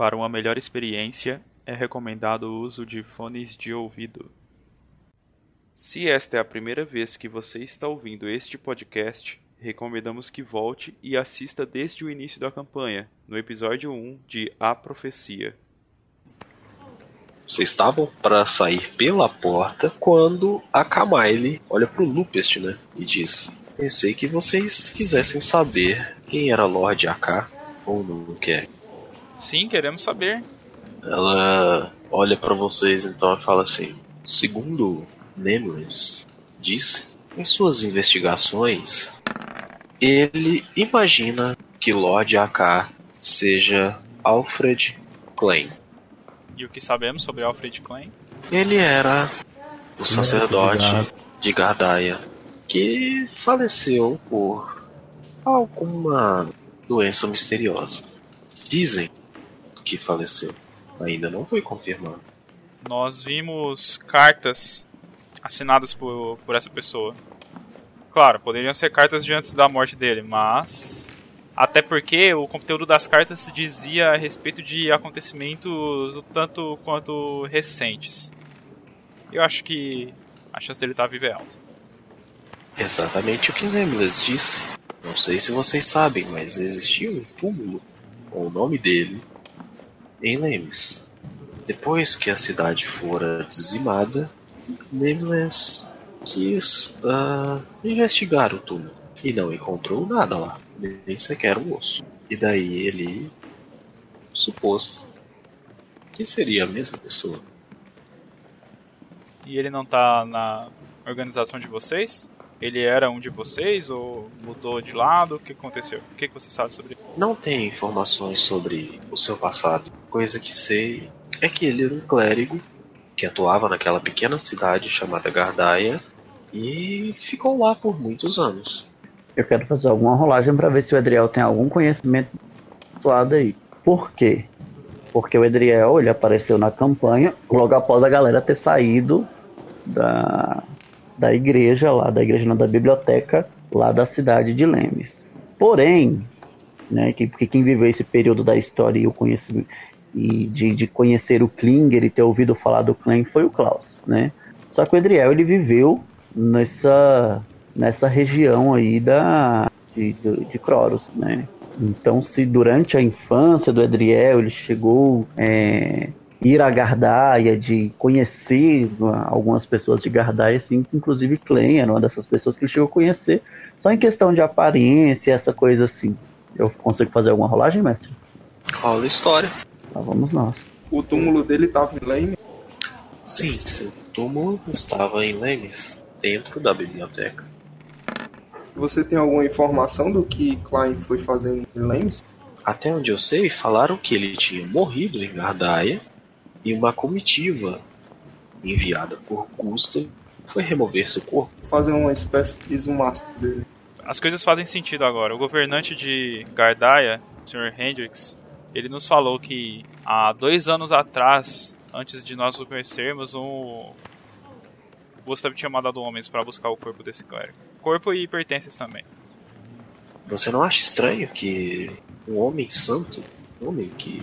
Para uma melhor experiência, é recomendado o uso de fones de ouvido. Se esta é a primeira vez que você está ouvindo este podcast, recomendamos que volte e assista desde o início da campanha, no episódio 1 de A Profecia. Vocês estavam para sair pela porta quando a Kamaile olha pro Lupest, né? E diz: Pensei que vocês quisessem saber quem era Lord AK ou não quer. Sim, queremos saber. Ela olha para vocês então e fala assim: Segundo Nameless disse, em suas investigações, ele imagina que Lord AK seja Alfred Klein. E o que sabemos sobre Alfred Klein? Ele era o sacerdote de Gardaia que faleceu por alguma doença misteriosa. Dizem que faleceu. Ainda não foi confirmado. Nós vimos cartas assinadas por, por essa pessoa. Claro, poderiam ser cartas de antes da morte dele, mas até porque o conteúdo das cartas dizia a respeito de acontecimentos o tanto quanto recentes. Eu acho que a chance dele estar vivo é alta. Exatamente o que Lemles disse. Não sei se vocês sabem, mas existia um túmulo com o nome dele em Lemes. Depois que a cidade fora dizimada, Nameless quis uh, investigar o túmulo e não encontrou nada lá nem sequer um osso. E daí ele supôs que seria a mesma pessoa. E ele não tá na organização de vocês? Ele era um de vocês ou mudou de lado? O que aconteceu? O que você sabe sobre ele? Não tem informações sobre o seu passado. Coisa que sei é que ele era um clérigo que atuava naquela pequena cidade chamada Gardaia e ficou lá por muitos anos. Eu quero fazer alguma rolagem para ver se o Edriel tem algum conhecimento do lado aí. Por quê? Porque o Edriel ele apareceu na campanha logo após a galera ter saído da, da igreja lá, da igreja não, da biblioteca lá da cidade de Lemes. Porém, né, que, porque quem viveu esse período da história e o conhecimento e de, de conhecer o Klinger e ter ouvido falar do Klein foi o Klaus, né? Só que o Edriel ele viveu nessa nessa região aí da de, de, de Croros, né? Então, se durante a infância do Edriel ele chegou é, ir a Gardaia, de conhecer algumas pessoas de Gardaia, assim, inclusive Klein era uma dessas pessoas que ele chegou a conhecer, só em questão de aparência, essa coisa assim. Eu consigo fazer alguma rolagem, mestre? Rola história. Lá vamos nós. O túmulo dele estava em Lane? Sim. O túmulo estava em Lemes, dentro da biblioteca. Você tem alguma informação do que Klein foi fazendo em Lemes? Até onde eu sei, falaram que ele tinha morrido em Gardaia e uma comitiva enviada por Gustav foi remover seu corpo. Fazer uma espécie de exumação dele. As coisas fazem sentido agora. O governante de Gardaia, o Sr. Hendrix, ele nos falou que há dois anos atrás, antes de nós o conhecermos, um Gustav tinha mandado homens para buscar o corpo desse clérigo. Corpo e pertences também. Você não acha estranho que um homem santo, um homem que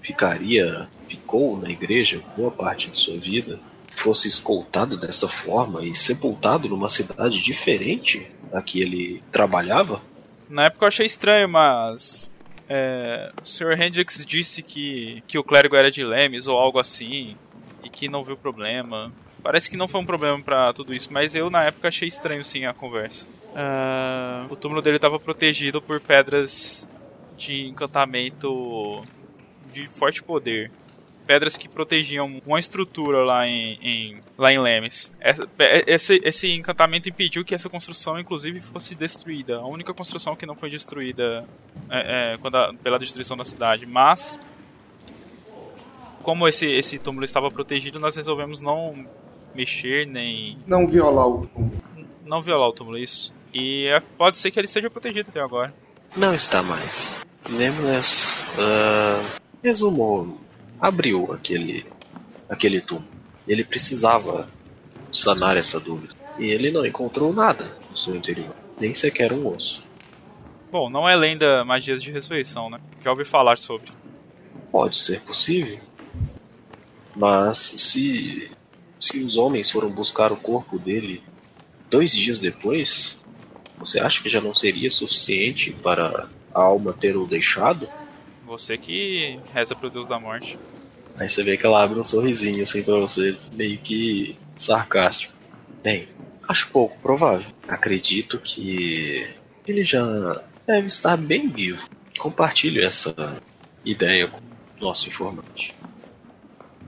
ficaria, ficou na igreja boa parte de sua vida, fosse escoltado dessa forma e sepultado numa cidade diferente da que ele trabalhava? Na época eu achei estranho, mas é, o Sr. Hendrix disse que, que o clérigo era de Lemes ou algo assim e que não viu problema. Parece que não foi um problema para tudo isso, mas eu na época achei estranho sim a conversa. Uh, o túmulo dele estava protegido por pedras de encantamento de forte poder. Pedras que protegiam uma estrutura lá em, em lá em Lemes. Esse, esse encantamento impediu que essa construção, inclusive, fosse destruída. A única construção que não foi destruída é, é, quando a, pela destruição da cidade. Mas, como esse, esse túmulo estava protegido, nós resolvemos não mexer nem. Não violar o túmulo. Não violar o túmulo, isso. E é, pode ser que ele seja protegido até agora. Não está mais. Nameless uh, resumou, abriu aquele, aquele túmulo. Ele precisava sanar essa dúvida. E ele não encontrou nada no seu interior, nem sequer um osso. Bom, não é lenda magias de ressurreição, né? Já ouvi falar sobre. Pode ser possível. Mas se, se os homens foram buscar o corpo dele dois dias depois, você acha que já não seria suficiente para a alma ter o deixado? Você que reza pro Deus da Morte. Aí você vê que ela abre um sorrisinho assim pra você, meio que sarcástico. Bem, acho pouco provável. Acredito que ele já deve estar bem vivo. Compartilho essa ideia com o nosso informante.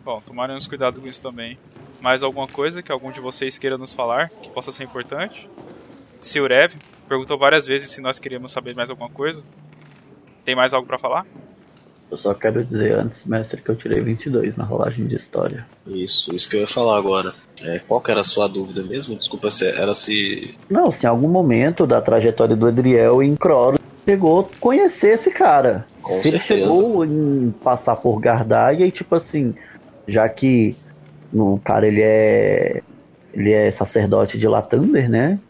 Bom, tomaremos cuidado com isso também. Mais alguma coisa que algum de vocês queira nos falar que possa ser importante? Siurev perguntou várias vezes se nós queríamos saber mais alguma coisa. Tem mais algo para falar? Eu só quero dizer antes, mestre, que eu tirei 22 na rolagem de história. Isso, isso que eu ia falar agora. É, qual que era a sua dúvida mesmo? Desculpa, se era se. Não, se em algum momento da trajetória do Edriel em Croros chegou a conhecer esse cara. Com se ele certeza. chegou em passar por Gardaia e tipo assim, já que o cara ele é ele é sacerdote de Latander, né?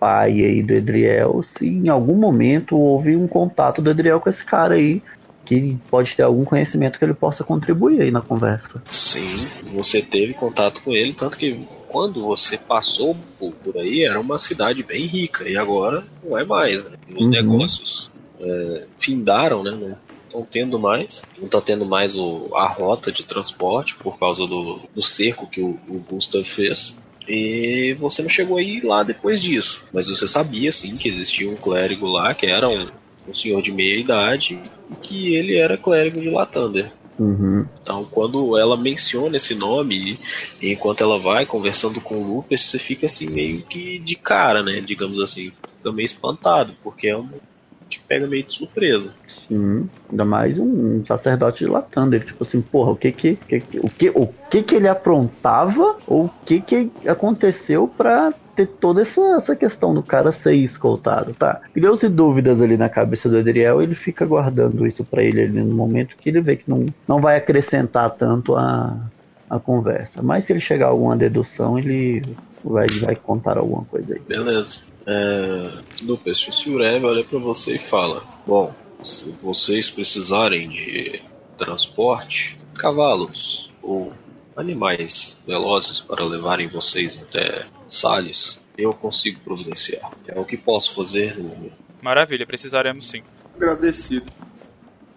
Pai aí do Edriel, se em algum momento houve um contato do Edriel com esse cara aí, que pode ter algum conhecimento que ele possa contribuir aí na conversa. Sim, você teve contato com ele, tanto que quando você passou por, por aí era uma cidade bem rica e agora não é mais, né? Os Uhum. negócios é, findaram, né? Não estão tendo mais, não está tendo mais o, a rota de transporte por causa do, do cerco que o, o Gustav fez. E você não chegou aí lá depois disso, mas você sabia sim que existia um clérigo lá que era um, um senhor de meia idade e que ele era clérigo de Latander. Uhum. Então, quando ela menciona esse nome enquanto ela vai conversando com o Lupus, você fica assim meio que de cara, né? Digamos assim, fica meio espantado, porque é te pega meio de surpresa. Sim, ainda mais um sacerdote de Latander, tipo assim, porra, o que que, que- que- o que o que que ele aprontava ou o que que aconteceu pra ter toda essa, essa questão do cara ser escoltado, tá? Criou-se dúvidas ali na cabeça do Adriel, ele fica guardando isso pra ele ali no momento que ele vê que não, não vai acrescentar tanto a, a conversa. Mas se ele chegar a alguma dedução, ele vai, vai contar alguma coisa aí. Beleza. É, Lupus, o Surev olha pra você e fala: Bom, se vocês precisarem de transporte, cavalos ou animais velozes para levarem vocês até Salles, eu consigo providenciar. É o que posso fazer no Maravilha, precisaremos sim. Agradecido.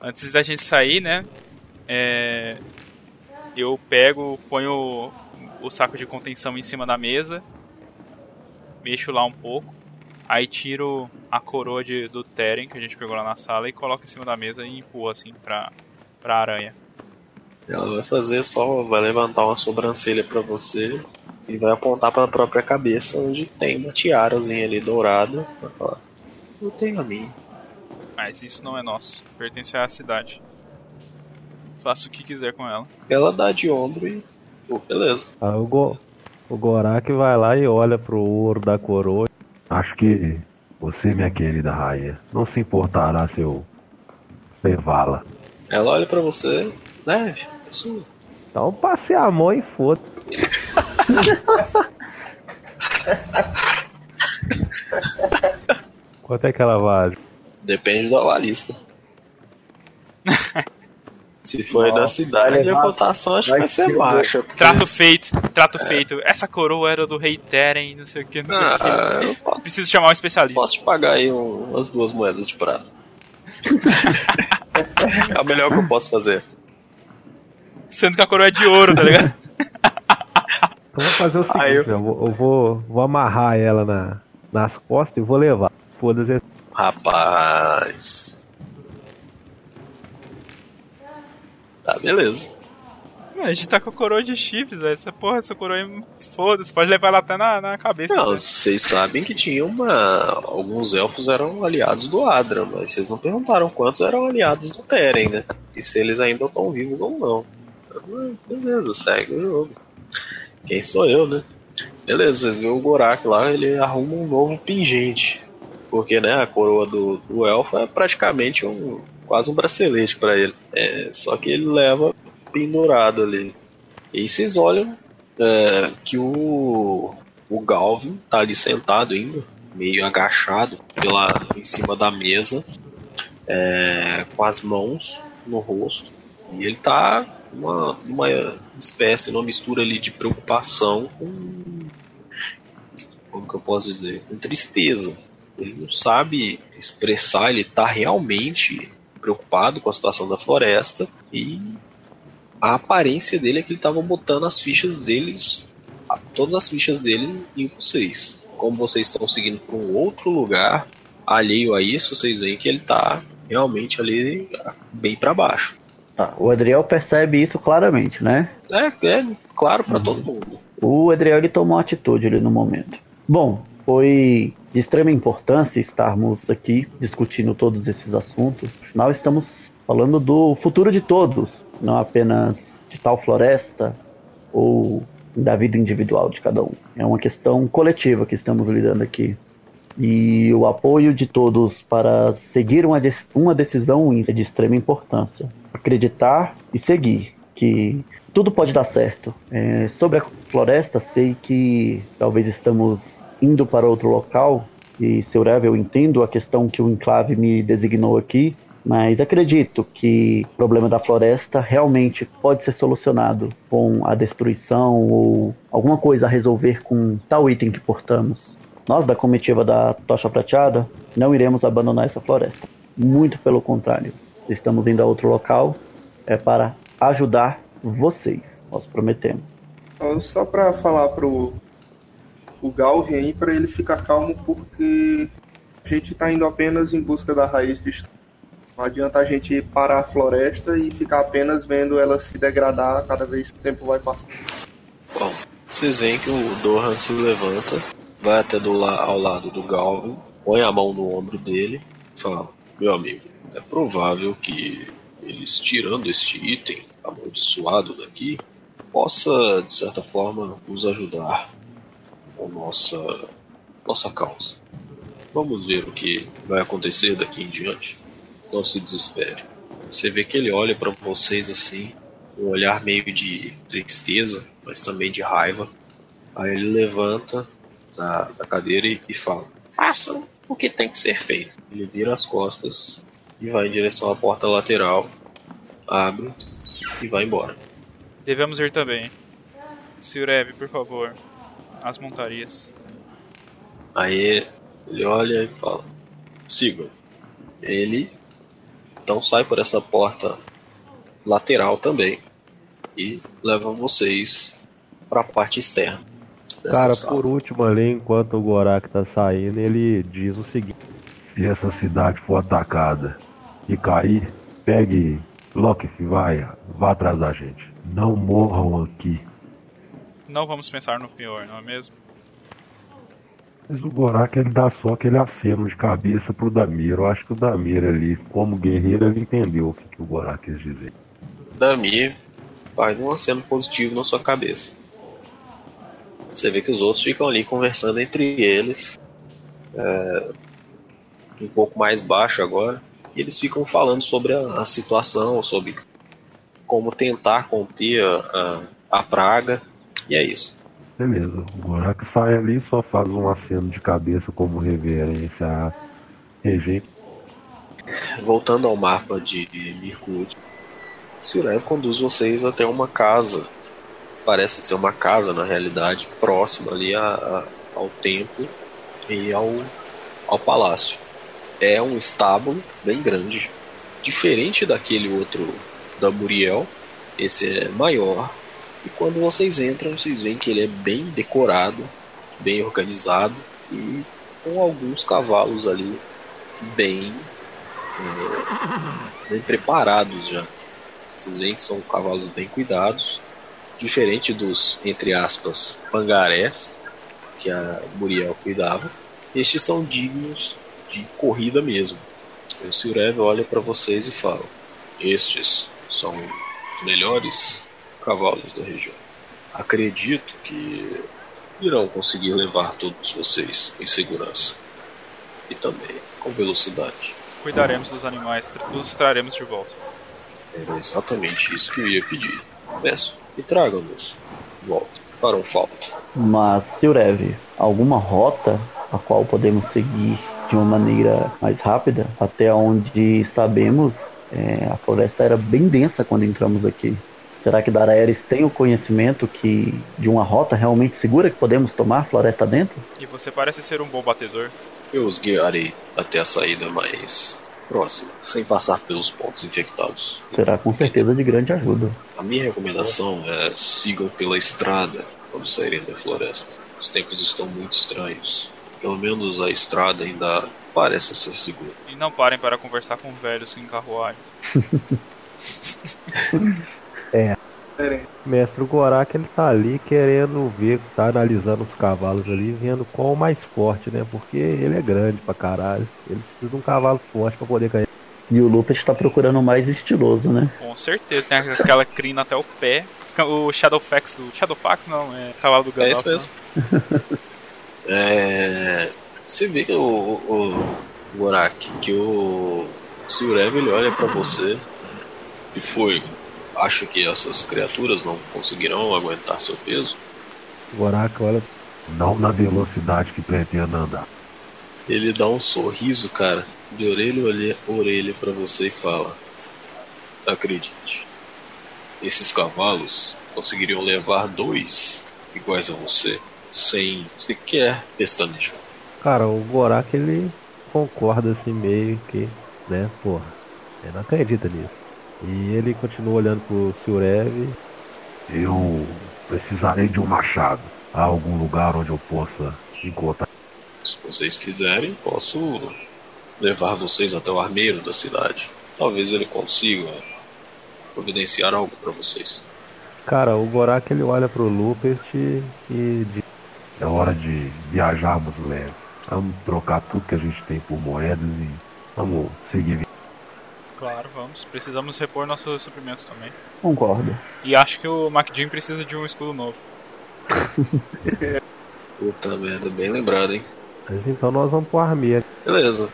Antes da gente sair, né? é, eu pego, ponho o saco de contenção em cima da mesa, mexo lá um pouco, aí tiro a coroa de, do Teren que a gente pegou lá na sala e coloco em cima da mesa e empurro assim pra, pra aranha. Ela vai fazer só, vai levantar uma sobrancelha pra você e vai apontar pra própria cabeça, onde tem uma tiarazinha ali dourada. Vai falar: Eu tenho a minha. Mas isso não é nosso, pertence à cidade. Faça o que quiser com ela. Ela dá de ombro e. Pô, beleza. Aí o, Go, o Gorak vai lá e olha pro ouro da coroa. Acho que você, minha querida rainha, não se importará se eu levá-la. Ela olha pra você, leve, é sua. Então passe a mão e foda. Quanto é que ela vale? Depende do avalista. Se for da cidade, vai a cotação acho que vai ser baixa. porque- Trato feito, trato feito. Essa coroa era do rei Teren, não sei o que, não sei o que. Ah, eu po- Preciso chamar um especialista. posso te pagar aí um- umas duas moedas de prata. é o melhor que eu posso fazer. Sendo que a coroa é de ouro, tá ligado? Então vou fazer o seguinte, Aí eu- eu... vou, eu vou, vou amarrar ela na, nas costas e vou levar. Foda-se. Rapaz. Tá, beleza. Mano, a gente tá com a coroa de chifres, velho. Essa porra, essa coroa aí, foda-se, pode levar ela até na, na cabeça. Não, vocês sabem que tinha uma. Alguns elfos eram aliados do Adra, mas vocês não perguntaram quantos eram aliados do Teren, né? E se eles ainda estão vivos ou não. Beleza, segue o jogo. Quem sou eu, né? Beleza, vocês viram o Gorak lá, ele arruma um novo pingente. Porque, né, a coroa do, do elfo é praticamente um. quase um bracelete pra ele. É, só que ele leva pendurado ali. E vocês olham é, que o o Galvin tá ali sentado ainda, meio agachado pela, em cima da mesa, é, com as mãos no rosto. E ele tá uma, uma espécie, uma mistura ali de preocupação com. Como que eu posso dizer? Com tristeza. Ele não sabe expressar, ele tá realmente preocupado com a situação da floresta e a aparência dele é que ele estava botando as fichas deles, todas as fichas dele em vocês. Como vocês estão seguindo para um outro lugar, alheio a isso, vocês veem que ele tá realmente ali bem para baixo. Tá, o Adriel percebe isso claramente, né? É, é claro para uhum. todo mundo. O Adriel ele tomou uma atitude ali no momento. Bom, foi de extrema importância estarmos aqui discutindo todos esses assuntos. Afinal, estamos falando do futuro de todos, não apenas de tal floresta ou da vida individual de cada um. É uma questão coletiva que estamos lidando aqui e o apoio de todos para seguir uma decisão é de extrema importância. Acreditar e seguir que tudo pode dar certo. É, sobre a floresta, sei que talvez estamos indo para outro local e, seu Rev, eu entendo a questão que o enclave me designou aqui, mas acredito que o problema da floresta realmente pode ser solucionado com a destruição ou alguma coisa a resolver com tal item que portamos. Nós, da comitiva da Tocha Prateada, não iremos abandonar essa floresta. Muito pelo contrário. Estamos indo a outro local é para ajudar vocês. Nós prometemos. Só para falar pro o Galvin aí para ele ficar calmo porque a gente está indo apenas em busca da raiz de não adianta a gente parar a floresta e ficar apenas vendo ela se degradar cada vez que o tempo vai passando. Bom, vocês veem que o Dohan se levanta vai até do la ao lado do Galvin, põe a mão no ombro dele e fala: Meu amigo, é provável que eles tirando este item amaldiçoado daqui possa, de certa forma, nos ajudar com nossa, nossa causa. Vamos ver o que vai acontecer daqui em diante. Não se desespere. Você vê que ele olha para vocês assim, um olhar meio de tristeza, mas também de raiva. Aí ele levanta, da, cadeira e, e fala: Façam o que tem que ser feito. Ele vira as costas e vai em direção à porta lateral, abre e vai embora. Devemos ir também. Sr. por favor, as montarias. Aí ele olha e fala: Sigam. Ele então sai por essa porta lateral também e leva vocês para a parte externa. Cara, sala. por último ali, enquanto o Gorak tá saindo, ele diz o seguinte: Se essa cidade for atacada e cair, pegue Loki vai, vá atrás da gente. Não morram aqui. Não vamos pensar no pior, não é mesmo? Mas o Gorak ele dá só aquele aceno de cabeça pro Damir. Eu acho que o Damir ali, como guerreiro, ele entendeu o que, que o Gorak quis dizer. Damir faz um aceno positivo na sua cabeça. Você vê que os outros ficam ali conversando entre eles, é, um pouco mais baixo agora, e eles ficam falando sobre a, a situação, sobre como tentar conter a, a, a, praga, e é isso. Beleza, o Gorak sai ali só faz um aceno de cabeça como reverência a Regente. Voltando ao mapa de Mirkut, Sirev conduz vocês até uma casa parece ser uma casa na realidade, próxima ali a, ao templo e ao, ao palácio. É um estábulo bem grande, diferente daquele outro da Muriel. Esse é maior. E quando vocês entram, vocês veem que ele é bem decorado, bem organizado e com alguns cavalos ali bem, é, bem preparados já. Vocês veem que são cavalos bem cuidados diferente dos, entre aspas, pangarés que a Muriel cuidava, estes são dignos de corrida mesmo. O Sirev olha para vocês e fala: Estes são os melhores cavalos da região. Acredito que irão conseguir levar todos vocês em segurança e também com velocidade. Cuidaremos dos animais, os traremos de volta. Era exatamente isso que eu ia pedir. Peço e tragam-nos de volta. Farão falta. Mas, Silrev, alguma rota a qual podemos seguir de uma maneira mais rápida até onde sabemos É, a floresta era bem densa quando entramos aqui. Será que Daraeris tem o conhecimento que de uma rota realmente segura que podemos tomar floresta dentro? E você parece ser um bom batedor. Eu os guiarei até a saída mais próxima, sem passar pelos pontos infectados. Será com certeza de grande ajuda. A minha recomendação é sigam pela estrada quando saírem da floresta. Os tempos estão muito estranhos. Pelo menos a estrada ainda parece ser segura. E não parem para conversar com velhos em carruagens. Mestre Gorak ele tá ali querendo ver, tá analisando os cavalos ali, vendo qual o mais forte, né? Porque ele é grande pra caralho. Ele precisa de um cavalo forte pra poder cair. E o Lucas está procurando o mais estiloso, né? Com certeza, tem aquela crina até o pé. O Shadowfax do. Shadowfax não, é cavalo do É Gandalf. isso mesmo. É, você vê que o, o, o Gorak, que o Surev ele olha pra você e foi. Acha que essas criaturas não conseguirão aguentar seu peso? Gorak olha, não na velocidade que pretende andar. Ele dá um sorriso, cara, de orelha a orelha para você e fala: Acredite, esses cavalos conseguiriam levar dois iguais a você, sem sequer pestanejar. Cara, o Gorak ele concorda assim meio que, né, porra, ele não acredita nisso. E ele continua olhando pro Surev. Eu precisarei de um machado. Há algum lugar onde eu possa encontrar? Se vocês quiserem, posso levar vocês até o armeiro da cidade. Talvez ele consiga providenciar algo para vocês. Cara, o Gorak ele olha pro Lupest e diz: É hora de viajarmos leve. Vamos trocar tudo que a gente tem por moedas e vamos seguir. Claro, vamos. Precisamos repor nossos suprimentos também. Concordo. E acho que o MacJim precisa de um escudo novo. Puta merda, bem lembrado, hein? Mas então nós vamos pro armeiro. Beleza.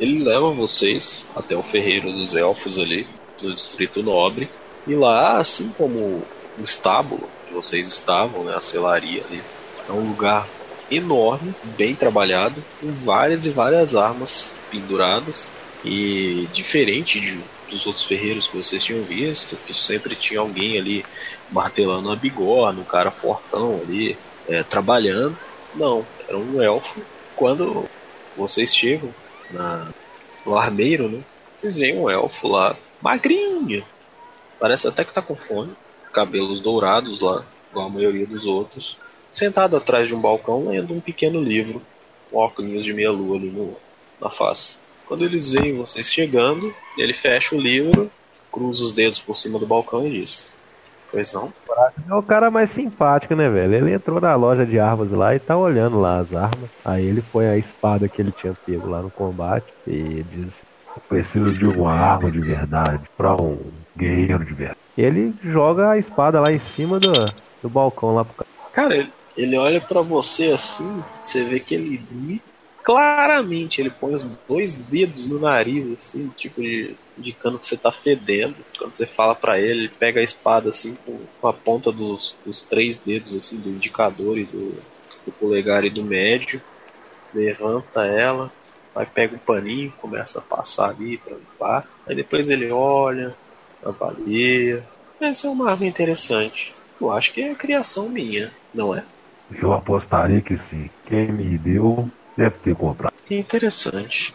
Ele leva vocês até o ferreiro dos elfos ali, do distrito nobre. E lá, assim como o estábulo que vocês estavam, né, a selaria ali, é um lugar enorme, bem trabalhado, com várias e várias armas penduradas. E diferente de, dos outros ferreiros que vocês tinham visto, que sempre tinha alguém ali martelando uma bigorna, um cara fortão ali, é, trabalhando. Não, era um elfo. Quando vocês chegam na, no armeiro, né? Vocês veem um elfo lá, magrinho. Parece até que tá com fome. Cabelos dourados lá, igual a maioria dos outros. Sentado atrás de um balcão, lendo um pequeno livro. Com óculos de meia lua ali no, na face. Quando eles veem vocês chegando, ele fecha o livro, cruza os dedos por cima do balcão e diz: Pois não? É o cara mais simpático, né, velho? Ele entrou na loja de armas lá e tá olhando lá as armas. Aí ele põe a espada que ele tinha pego lá no combate e diz: Eu preciso de uma arma de verdade pra um guerreiro de verdade. E ele joga a espada lá em cima do, do balcão lá pro cara. Cara, ele, ele olha pra você assim, você vê que ele claramente ele põe os dois dedos no nariz, assim, tipo de indicando que você tá fedendo. Quando você fala pra ele, ele pega a espada assim com, com a ponta dos, dos três dedos assim do indicador e do, do polegar e do médio, levanta ela, vai pega um paninho, começa a passar ali pra limpar. Aí depois ele olha, avalia. Essa é uma arma interessante. Eu acho que é criação minha, não é? Eu apostaria que sim. Quem me deu deve ter comprado. Que interessante.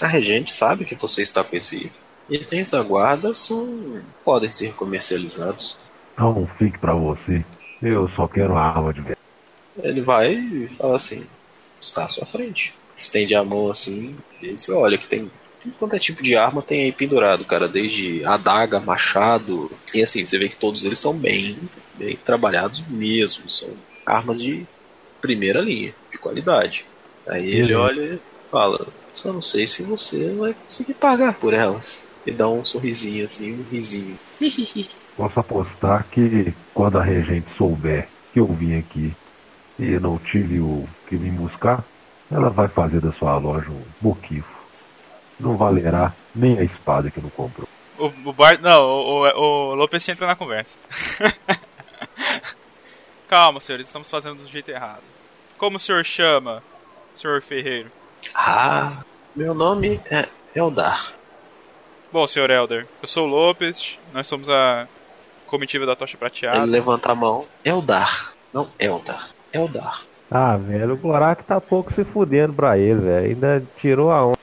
A regente sabe que você está com esse item. Itens da guarda são. podem ser comercializados. Não fique pra você. Eu só quero uma arma de verdade. Ele vai e fala assim: está à sua frente. Estende a mão assim, e você olha que tem. Tudo quanto é tipo de arma tem aí pendurado, cara. Desde adaga, machado. E assim, você vê que todos eles são bem, bem trabalhados mesmo. São armas de primeira linha, de qualidade. Aí ele Uhum. olha e fala: Só não sei se você vai conseguir pagar por elas. E dá um sorrisinho assim, um risinho. Posso apostar que quando a regente souber que eu vim aqui e não tive o que vim buscar, ela vai fazer da sua loja um boquifo. Não valerá nem a espada que não comprou. O, o Bart. Não, o, o, o Lopes entra na conversa. Calma, senhores, estamos fazendo do jeito errado. Como o senhor chama, senhor Ferreiro? Ah, meu nome é Eldar. Bom, senhor Elder, eu sou o Lopes, nós somos a comitiva da Tocha Prateada. Ele levanta a mão. Eldar. Não, Eldar. Eldar. Ah, velho, o Gorak tá pouco se fudendo pra ele, velho. Ainda tirou a onda.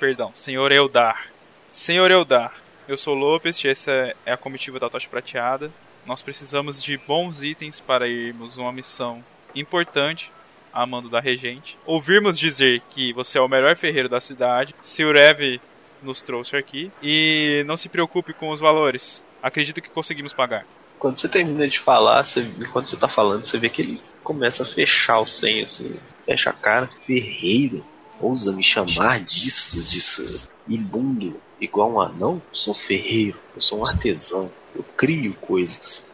Perdão, senhor Eldar. Senhor Eldar, eu sou o Lopes, essa é a comitiva da Tocha Prateada. Nós precisamos de bons itens para irmos uma missão importante a mando da regente. Ouvirmos dizer que você é o melhor ferreiro da cidade. Sr. Eve nos trouxe aqui. E não se preocupe com os valores. Acredito que conseguimos pagar. Quando você termina de falar, você, quando você tá falando, você vê que ele começa a fechar o senho, assim, fecha a cara. Ferreiro, ousa me chamar disso, disso, imundo, igual um anão? Eu sou ferreiro, eu sou um artesão, eu crio coisas.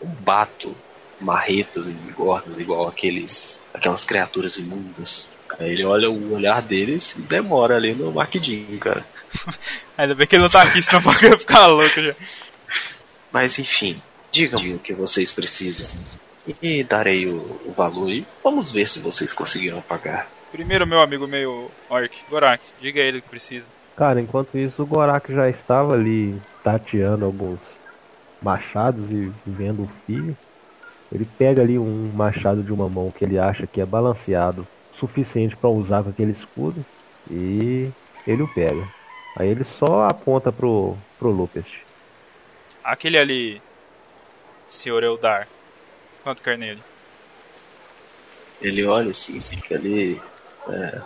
Eu bato marretas e bigornas igual aqueles, aquelas criaturas imundas. Aí ele olha o olhar deles e demora ali no maquidinho, cara. Ainda bem que ele não tá aqui, senão eu ficar louco já. Mas enfim, digam o que vocês precisam e darei o, o, valor e vamos ver se vocês conseguiram pagar. Primeiro, meu amigo meio orc, Gorak, diga a ele o que precisa. Cara, enquanto isso, o Gorak já estava ali tateando alguns machados e vendo o fio. Ele pega ali um machado de uma mão que ele acha que é balanceado suficiente para usar com aquele escudo e ele o pega. Aí ele só aponta pro, pro Lupest. Aquele ali, senhor Eldar, quanto quer nele? Ele olha assim, fica ali é,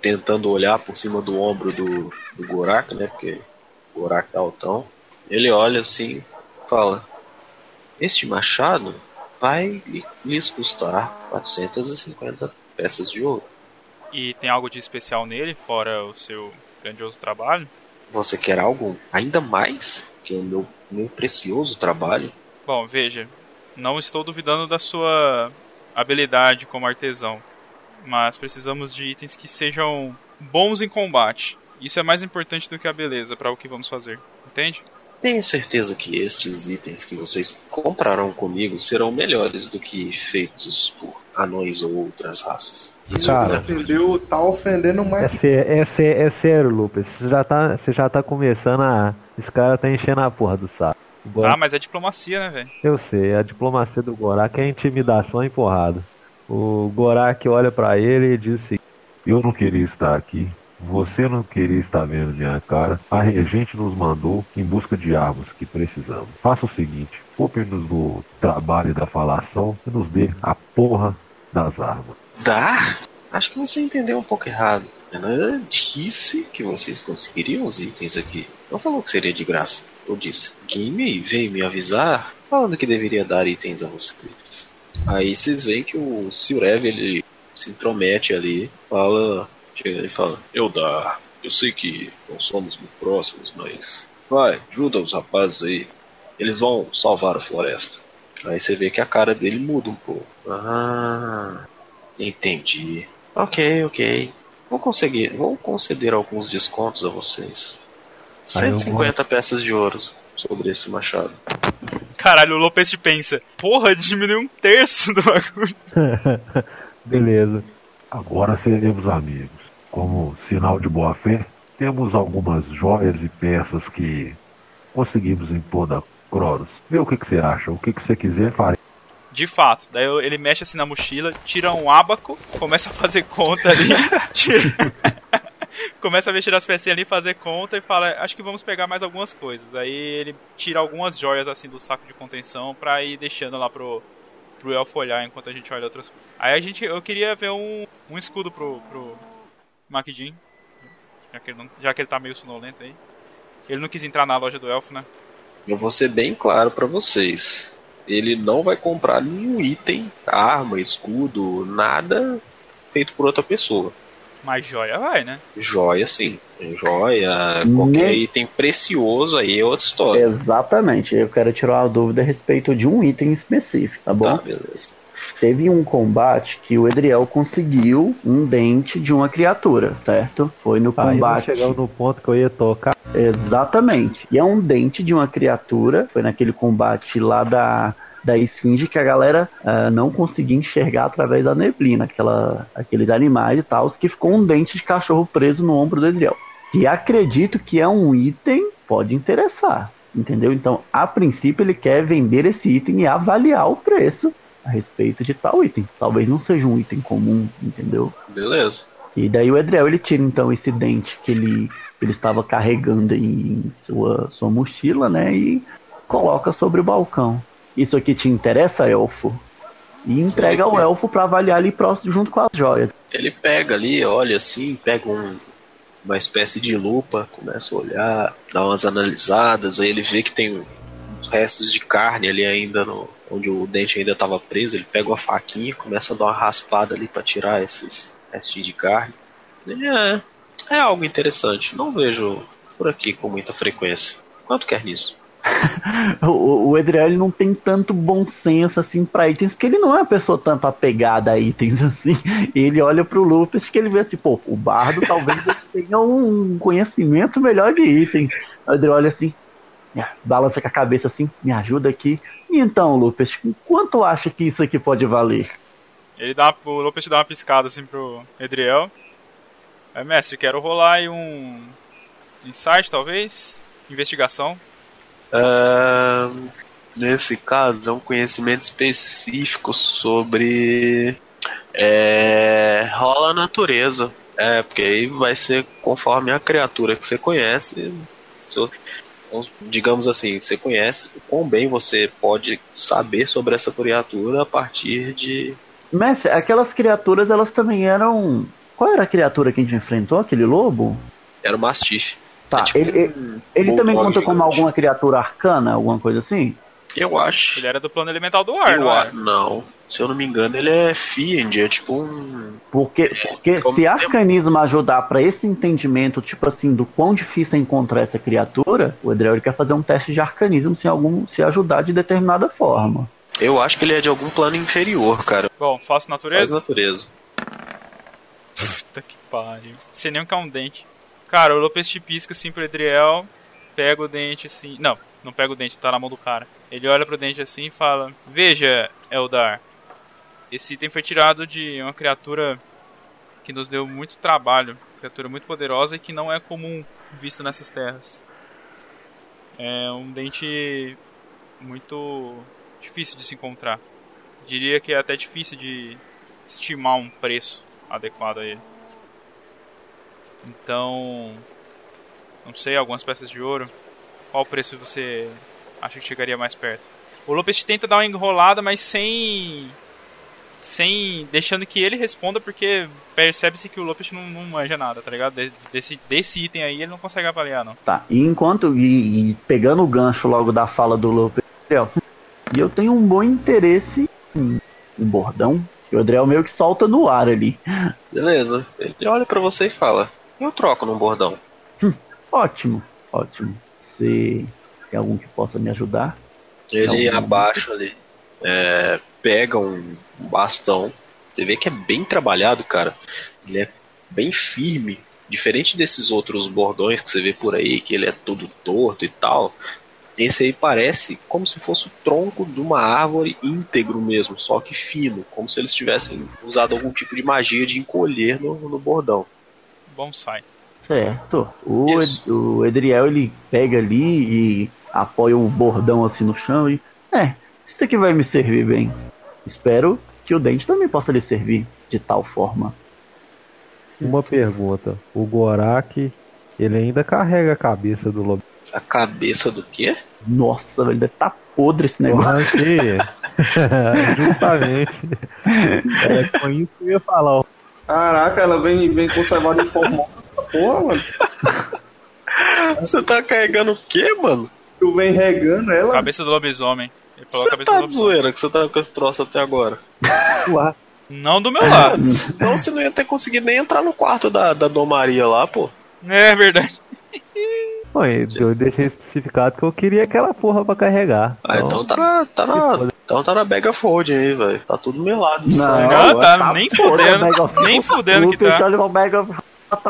tentando olhar por cima do ombro do, do Gorak, né? Porque o Gorak tá altão. Ele olha assim fala: Este machado vai lhes custar 450 peças de ouro. E tem algo de especial nele, fora o seu grandioso trabalho? Você quer algo ainda mais que o meu, meu precioso trabalho? Bom, veja, não estou duvidando da sua habilidade como artesão, mas precisamos de itens que sejam bons em combate. Isso é mais importante do que a beleza para o que vamos fazer, entende? Tenho certeza que estes itens que vocês comprarão comigo serão melhores do que feitos por anões ou outras raças. Cara, Ofendeu, tá ofendendo É, mais. sé- é, sé- é sério, Lucas. Você já, tá, você já tá começando a. Esse cara tá enchendo a porra do saco. Gorak- Ah, mas é diplomacia, né, velho? Eu sei, a diplomacia do Gorak é intimidação e porrada. O Gorak olha pra ele e diz o seguinte: Eu não queria estar aqui. Você não queria estar vendo minha cara. A regente nos mandou em busca de armas que precisamos. Faça o seguinte: poupe-nos do trabalho da falação e nos dê a porra das armas. Dar? Acho que você entendeu um pouco errado. Ela disse que vocês conseguiriam os itens aqui. Não falou que seria de graça. Eu disse. Gimme veio me avisar falando que deveria dar itens a vocês. Aí vocês veem que o Silrev ele se intromete ali, fala, chega e fala: Eu dar. Eu sei que não somos muito próximos, mas vai, ajuda os rapazes aí. Eles vão salvar a floresta. Aí você vê que a cara dele muda um pouco. Ah, entendi. Ok, ok. Vou conseguir, vou conceder alguns descontos a vocês. Aí eu 150 peças de ouro sobre esse machado. Caralho, o Lopes pensa, porra, diminuiu um terço do bagulho. Beleza. Agora seremos amigos. Como sinal de boa fé, temos algumas joias e peças que conseguimos impor da Cronos. Vê o que, que você acha. O que, que você quiser, farei. De fato, daí ele mexe assim na mochila, tira um ábaco, começa a fazer conta ali, tira- começa a mexer as pecinhas ali, fazer conta e fala, acho que vamos pegar mais algumas coisas. Aí ele tira algumas joias assim do saco de contenção pra ir deixando lá pro, pro elfo olhar enquanto a gente olha outras coisas. Aí a gente, eu queria ver um, um escudo pro, pro Macdin, já que, ele não- já que ele tá meio sonolento aí. Ele não quis entrar na loja do elfo, né? Eu vou ser bem claro pra vocês. Ele não vai comprar nenhum item, arma, escudo, nada feito por outra pessoa. Mas joia vai, né? Joia, sim. Joia, qualquer Nem- item precioso aí é outra história. Exatamente. Eu quero tirar uma dúvida a respeito de um item específico, tá bom? Tá, beleza. Teve um combate que o Edriel conseguiu um dente de uma criatura, certo? Foi no combate. chegamos no ponto que eu ia tocar. Exatamente. E é um dente de uma criatura. Foi naquele combate lá da, da esfinge que a galera ah, não conseguia enxergar através da neblina, aquela, aqueles animais e tal, que ficou um dente de cachorro preso no ombro do Edriel. que acredito que é um item pode interessar, entendeu? Então, a princípio ele quer vender esse item e avaliar o preço a respeito de tal item. Talvez não seja um item comum, entendeu? Beleza. E daí o Edriel ele tira então esse dente que ele, ele estava carregando em sua, sua mochila, né? E coloca sobre o balcão. Isso aqui te interessa, elfo? E entrega ao elfo para avaliar ali próximo junto com as joias. Ele pega ali, olha assim, pega um, uma espécie de lupa, começa a olhar, dá umas analisadas, aí ele vê que tem restos de carne ali ainda no, onde o dente ainda estava preso, ele pega uma faquinha, começa a dar uma raspada ali para tirar esses restos de carne. É, é algo interessante, não vejo por aqui com muita frequência. Quanto quer nisso? o, o não tem tanto bom senso assim para itens, porque ele não é uma pessoa tanto apegada a itens assim. Ele olha pro Lupus que ele vê assim, pô, o bardo talvez tenha um conhecimento melhor de itens. O Edriel olha assim, balança com a cabeça assim, me ajuda aqui. E então, Lupus, quanto acha que isso aqui pode valer? Ele dá, o Lupus dá uma piscada assim pro Edriel. É, mestre, quero rolar aí um insight, talvez? Investigação. Uh, nesse caso, é um conhecimento específico sobre. É, rola a natureza. É, porque aí vai ser conforme a criatura que você conhece. Digamos assim, você conhece o quão bem você pode saber sobre essa criatura a partir de. Mestre, aquelas criaturas elas também eram. Qual era a criatura que a gente enfrentou? Aquele lobo? Era o Mastiff. Tá, é tipo ele, um ele também conta gigante. como alguma criatura arcana, alguma coisa assim? Eu acho. Ele era do plano elemental do ar, eu não é? Não. Se eu não me engano, ele é Fiend, é tipo um. Porque, porque se arcanismo ajudar para esse entendimento, tipo assim, do quão difícil é encontrar essa criatura, o Edrel quer fazer um teste de arcanismo se, algum, se ajudar de determinada forma. Eu acho que ele é de algum plano inferior, cara. Bom, faço natureza? Faço natureza. Puta que pariu. Sem nem um dente. Cara, o Lopes te pisca assim pro Edriel, pega o dente assim. Não, não pega o dente, tá na mão do cara. Ele olha pro dente assim e fala: Veja, Eldar, esse item foi tirado de uma criatura que nos deu muito trabalho, criatura muito poderosa e que não é comum vista nessas terras. É um dente muito difícil de se encontrar. Diria que é até difícil de estimar um preço adequado a ele. Então, não sei, algumas peças de ouro. Qual preço você acha que chegaria mais perto? O Lopes tenta dar uma enrolada, mas sem sem deixando que ele responda porque percebe-se que o Lopes não, não manja nada, tá ligado? Desse, desse item aí ele não consegue avaliar, não. Tá, e enquanto e, e pegando o gancho logo da fala do Lopes, e eu tenho um bom interesse em, em bordão, que o Adriel meio que solta no ar ali. Beleza, ele olha para você e fala: eu troco num bordão. Hum, ótimo, ótimo. Você tem algum que possa me ajudar? Ele abaixa ali, é, pega um bastão. Você vê que é bem trabalhado, cara. Ele é bem firme. Diferente desses outros bordões que você vê por aí, que ele é todo torto e tal. Esse aí parece como se fosse o tronco de uma árvore íntegro mesmo, só que fino, como se eles tivessem usado algum tipo de magia de encolher no, no bordão bonsai. Certo. O, Ed, o Edriel ele pega ali e apoia o bordão assim no chão e. É, isso aqui vai me servir bem. Espero que o dente também possa lhe servir de tal forma. Uma pergunta. O Gorak, ele ainda carrega a cabeça do lobo. A cabeça do quê? Nossa, ele deve estar tá podre esse negócio. Justamente. É com isso que eu ia falar. Caraca, ela vem, vem conservada em formosa. Porra, mano. Você tá carregando o quê, mano? Tu vem regando ela? Cabeça do lobisomem. Você tá de zoeira que você tá com esse troço até agora. Ué. Não do meu lado. Então você não ia ter conseguido nem entrar no quarto da, da Dom Maria lá, pô. É verdade. Bom, eu deixei especificado que eu queria aquela porra pra carregar. Ah, então, então tá na, tá na, então tá na Mega Fold aí, velho. Tá tudo melado. Não, não tá, tá nem fudendo. Nem fudendo que tá.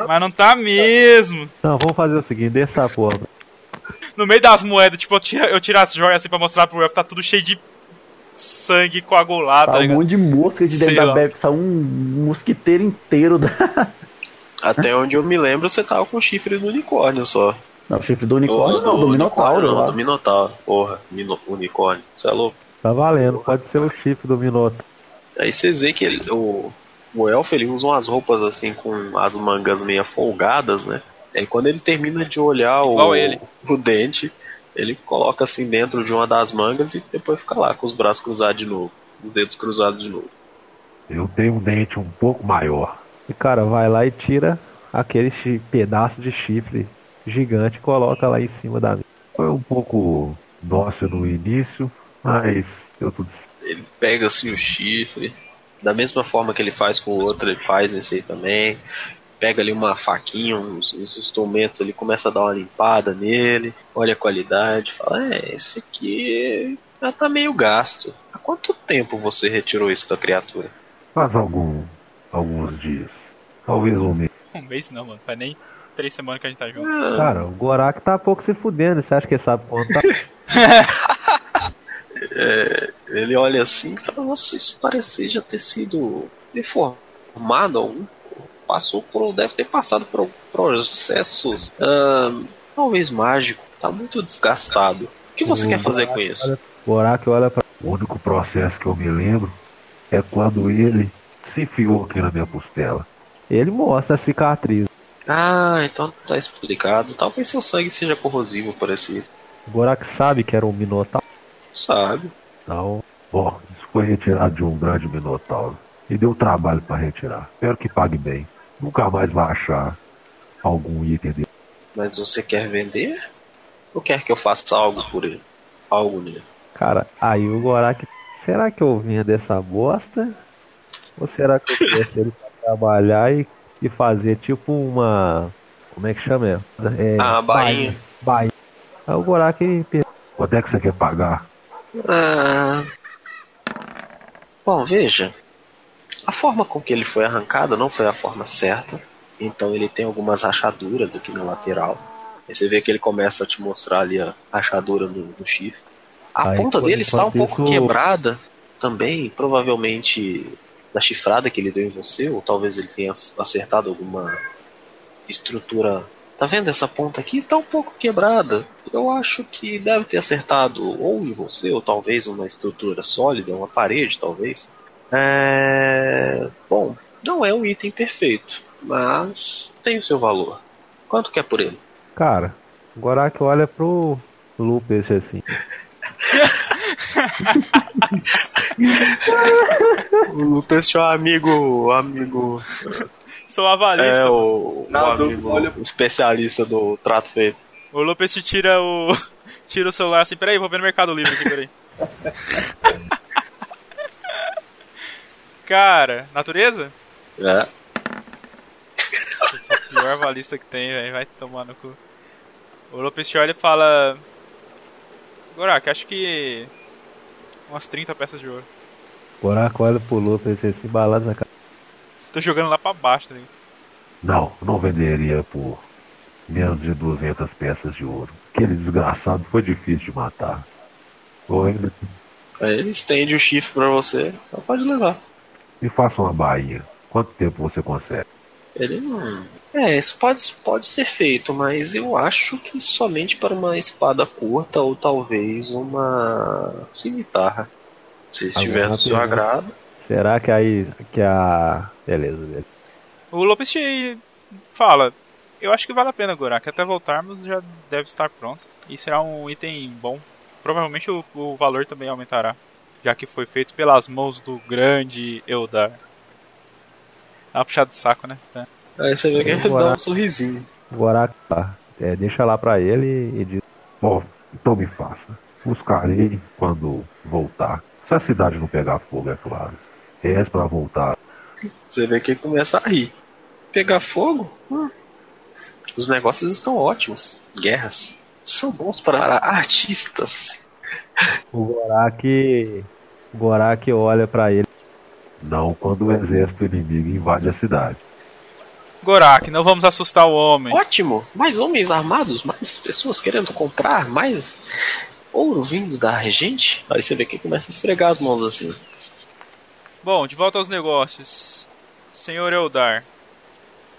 Mas não tá mesmo. Não, vamos fazer o seguinte, deixa essa porra. No meio das moedas, tipo, eu tiro, eu tiro as joias assim pra mostrar pro Elf, tá tudo cheio de sangue coagulado. Tá, tá um monte de mosca de dentro da bebe, saiu um mosquiteiro inteiro da. Até onde eu me lembro, você tava com o chifre do unicórnio só. Não, o chifre do unicórnio não, do Minotauro Não, lá. do Minotauro. Porra, mino, unicórnio. Você é louco. Tá valendo, pode ser o chifre do Minotauro. Aí vocês veem que ele, o, o elfo ele usa umas roupas assim com as mangas meio folgadas, né? Aí quando ele termina de olhar Igual o, ele. o dente, ele coloca assim dentro de uma das mangas e depois fica lá com os braços cruzados de novo. Os dedos cruzados de novo. Eu tenho um dente um pouco maior. E cara, vai lá e tira aquele pedaço de chifre gigante e coloca lá em cima da mesa. Foi um pouco dócil no início, mas deu tudo certo. Ele pega assim o chifre, da mesma forma que ele faz com o outro, ele faz nesse aí também. Pega ali uma faquinha, uns, uns instrumentos, ele começa a dar uma limpada nele, olha a qualidade, fala, é, esse aqui já tá meio gasto. Há quanto tempo você retirou isso da criatura? Faz algum, alguns dias. Talvez um mês. Um mês não, mano. Faz nem três semanas que a gente tá junto. Ah, Cara, o Gorak tá pouco se fudendo. Você acha que ele sabe contar? é, ele olha assim e fala, nossa, isso parece já ter sido deformado algum. Passou por. deve ter passado por um processo ah, talvez mágico. Tá muito desgastado. O que você O quer fazer com isso? Gorak olha pra. O único processo que eu me lembro é quando ele se enfiou aqui na minha costela. Ele mostra a cicatriz. Ah, então tá explicado. Talvez seu sangue seja corrosivo, parecido. O Gorak sabe que era um Minotauro. Sabe? Então, bom, isso foi retirado de um grande Minotauro. E deu trabalho para retirar. Espero que pague bem. Nunca mais vai achar algum item dele. Mas você quer vender? Ou quer que eu faça algo por ele? Algo nele? Cara, aí o Gorak. Será que eu vinha dessa bosta? Ou será que eu trouxe ele pra trabalhar e, e fazer tipo uma. Como é que chama? É, Ah, bainha. Bainha. Aí o Gorak pensa, quanto é que você quer pagar? Ah... Bom, veja. A forma com que ele foi arrancado não foi a forma certa. Então ele tem algumas rachaduras aqui na lateral. Aí você vê que ele começa a te mostrar ali a rachadura no, no chifre. A Aí, ponta dele está um pouco isso- quebrada também, provavelmente da chifrada que ele deu em você, ou talvez ele tenha acertado alguma estrutura. Tá vendo essa ponta aqui? Tá um pouco quebrada. Eu acho que deve ter acertado ou em você, ou talvez uma estrutura sólida, uma parede, talvez. É... Bom, não é um item perfeito, mas tem o seu valor. Quanto que é por ele? Cara, o Gorak olha pro Lupus assim. O Lucas tinha um amigo. amigo. Sou avalista. É o, o amigo olha- especialista do trato feito. O Lopes te tira o. tira o celular assim, peraí, vou ver no Mercado Livre aqui, peraí. Cara, natureza? É. Eu sou o pior avalista que tem, velho. Vai tomar no cu. O Lopes te olha e fala. Gorak, acho que. Umas 30 peças de ouro. Gorak olha pro Lupus assim, balança na cara. Tô jogando lá pra baixo, tá ligado? Não, não venderia por menos de 200 peças de ouro. Aquele desgraçado foi difícil de matar. Ou ainda Aí ele estende o chifre pra você, pode levar. Me faça uma bainha. Quanto tempo você consegue? Ele não. É, isso pode, pode ser feito, mas eu acho que somente para uma espada curta ou talvez uma cimitarra. Se estiver do seu agrado. Será que aí que a. Beleza, beleza. O Lopes fala. Eu acho que vale a pena, Gorak. Até voltarmos já deve estar pronto. E será um item bom. Provavelmente o, o valor também aumentará. Já que foi feito pelas mãos do grande Eldar. Dá uma puxada de saco, né? É. Aí você vê que ele dá um sorrisinho. Gorak tá. É, deixa lá pra ele e diz. Bom, então me faça. Buscarei quando voltar. Se a cidade não pegar fogo, é claro. É pra voltar. Você vê que ele começa a rir. Pegar fogo? Hum. Os negócios estão ótimos. Guerras são bons para artistas. O Gorak. O Gorak olha pra ele. Não quando o exército inimigo invade a cidade. Gorak, não vamos assustar o homem. Ótimo! Mais homens armados, mais pessoas querendo comprar, mais ouro vindo da regente. Aí você vê que ele começa a esfregar as mãos assim. Bom, de volta aos negócios. Senhor Eldar,